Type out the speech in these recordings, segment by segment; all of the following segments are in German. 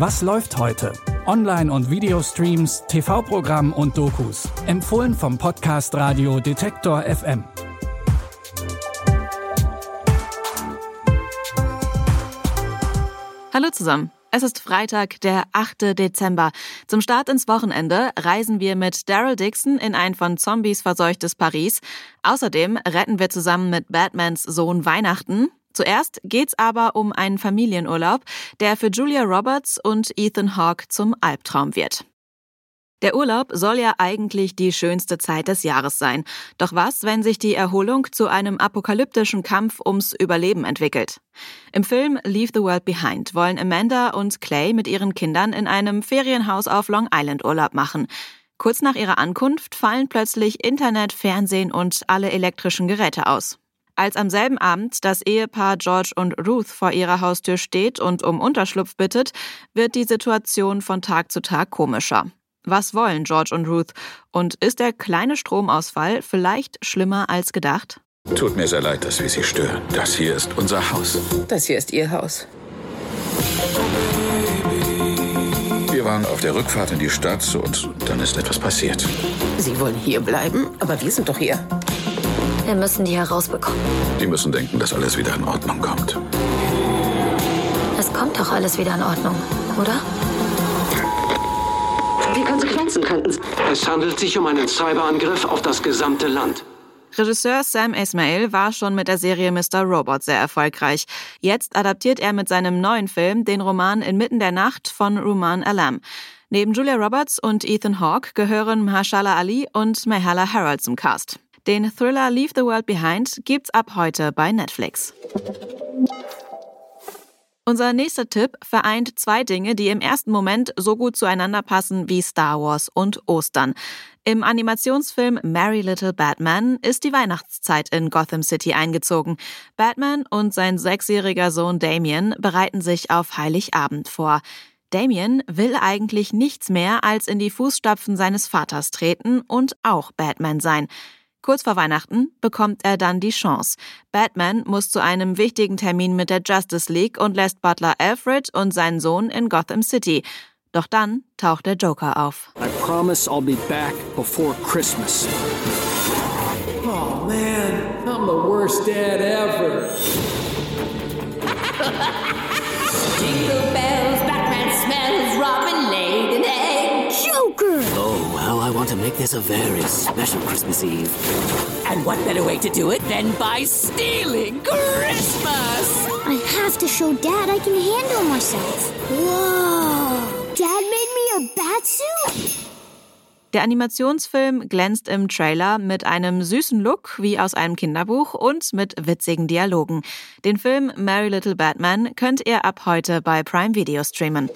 Was läuft heute? Online- und Videostreams, TV-Programm und Dokus. Empfohlen vom Podcast Radio Detektor FM. Hallo zusammen. Es ist Freitag, der 8. Dezember. Zum Start ins Wochenende reisen wir mit Daryl Dixon in ein von Zombies verseuchtes Paris. Außerdem retten wir zusammen mit Batmans Sohn Weihnachten. Zuerst geht's aber um einen Familienurlaub, der für Julia Roberts und Ethan Hawke zum Albtraum wird. Der Urlaub soll ja eigentlich die schönste Zeit des Jahres sein. Doch was, wenn sich die Erholung zu einem apokalyptischen Kampf ums Überleben entwickelt? Im Film Leave the World Behind wollen Amanda und Clay mit ihren Kindern in einem Ferienhaus auf Long Island Urlaub machen. Kurz nach ihrer Ankunft fallen plötzlich Internet, Fernsehen und alle elektrischen Geräte aus. Als am selben Abend das Ehepaar George und Ruth vor ihrer Haustür steht und um Unterschlupf bittet, wird die Situation von Tag zu Tag komischer. Was wollen George und Ruth? Und ist der kleine Stromausfall vielleicht schlimmer als gedacht? Tut mir sehr leid, dass wir Sie stören. Das hier ist unser Haus. Das hier ist Ihr Haus. Wir waren auf der Rückfahrt in die Stadt und dann ist etwas passiert. Sie wollen hier bleiben, aber wir sind doch hier. Wir müssen die herausbekommen. Die müssen denken, dass alles wieder in Ordnung kommt. Es kommt doch alles wieder in Ordnung, oder? Die Konsequenzen könnten. Es handelt sich um einen Cyberangriff auf das gesamte Land. Regisseur Sam Ismail war schon mit der Serie Mr. Robot sehr erfolgreich. Jetzt adaptiert er mit seinem neuen Film den Roman Inmitten der Nacht von Ruman Alam. Neben Julia Roberts und Ethan Hawke gehören Mahershala Ali und Mahala Harold zum Cast. Den Thriller Leave the World Behind gibt's ab heute bei Netflix. Unser nächster Tipp vereint zwei Dinge, die im ersten Moment so gut zueinander passen wie Star Wars und Ostern. Im Animationsfilm Merry Little Batman ist die Weihnachtszeit in Gotham City eingezogen. Batman und sein sechsjähriger Sohn Damien bereiten sich auf Heiligabend vor. Damien will eigentlich nichts mehr als in die Fußstapfen seines Vaters treten und auch Batman sein. Kurz vor Weihnachten bekommt er dann die Chance. Batman muss zu einem wichtigen Termin mit der Justice League und lässt Butler Alfred und seinen Sohn in Gotham City. Doch dann taucht der Joker auf. I promise I'll be back before Christmas. Oh man, I'm the worst dad ever. Jingle bells, to make this a very special Christmas Eve. And what better way to do it than by stealing Christmas? I have to show Dad I can handle myself. Whoa! Dad made me a bat suit? Der Animationsfilm glänzt im Trailer mit einem süßen Look wie aus einem Kinderbuch und mit witzigen Dialogen. Den Film Merry Little Batman könnt ihr ab heute bei Prime Video streamen.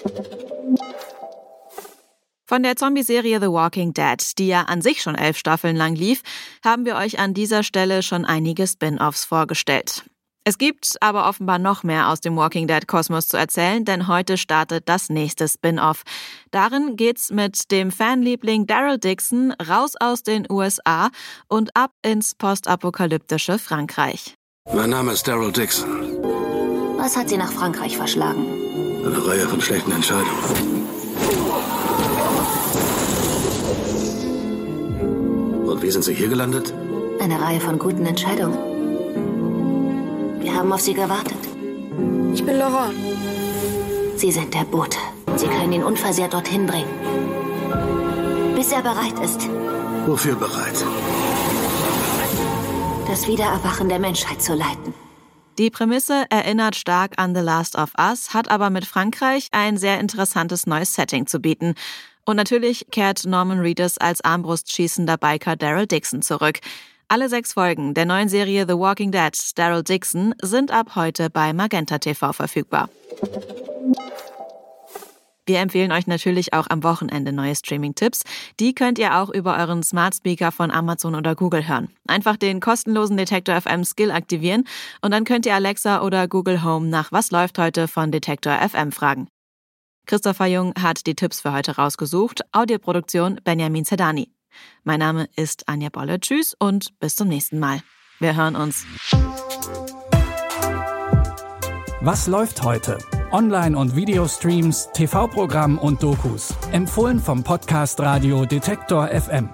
Von der Zombie-Serie The Walking Dead, die ja an sich schon elf Staffeln lang lief, haben wir euch an dieser Stelle schon einige Spin-offs vorgestellt. Es gibt aber offenbar noch mehr aus dem Walking Dead Kosmos zu erzählen, denn heute startet das nächste Spin-off. Darin geht's mit dem Fanliebling Daryl Dixon raus aus den USA und ab ins postapokalyptische Frankreich. Mein Name ist Daryl Dixon. Was hat Sie nach Frankreich verschlagen? Eine Reihe von schlechten Entscheidungen. Wie sind Sie hier gelandet? Eine Reihe von guten Entscheidungen. Wir haben auf Sie gewartet. Ich bin Laurent. Sie sind der Bote. Sie können ihn unversehrt dorthin bringen. Bis er bereit ist, Wofür bereit? das Wiedererwachen der Menschheit zu leiten. Die Prämisse erinnert stark an The Last of Us, hat aber mit Frankreich ein sehr interessantes neues Setting zu bieten. Und natürlich kehrt Norman Reedus als armbrustschießender Biker Daryl Dixon zurück. Alle sechs Folgen der neuen Serie The Walking Dead Daryl Dixon sind ab heute bei Magenta TV verfügbar. Wir empfehlen euch natürlich auch am Wochenende neue Streaming-Tipps. Die könnt ihr auch über euren Smart Speaker von Amazon oder Google hören. Einfach den kostenlosen Detektor FM Skill aktivieren und dann könnt ihr Alexa oder Google Home nach Was läuft heute von Detektor FM fragen. Christopher Jung hat die Tipps für heute rausgesucht. Audioproduktion Benjamin Zedani. Mein Name ist Anja Bolle. Tschüss und bis zum nächsten Mal. Wir hören uns. Was läuft heute? Online- und Videostreams, TV-Programm und Dokus. Empfohlen vom Podcast Radio Detektor FM.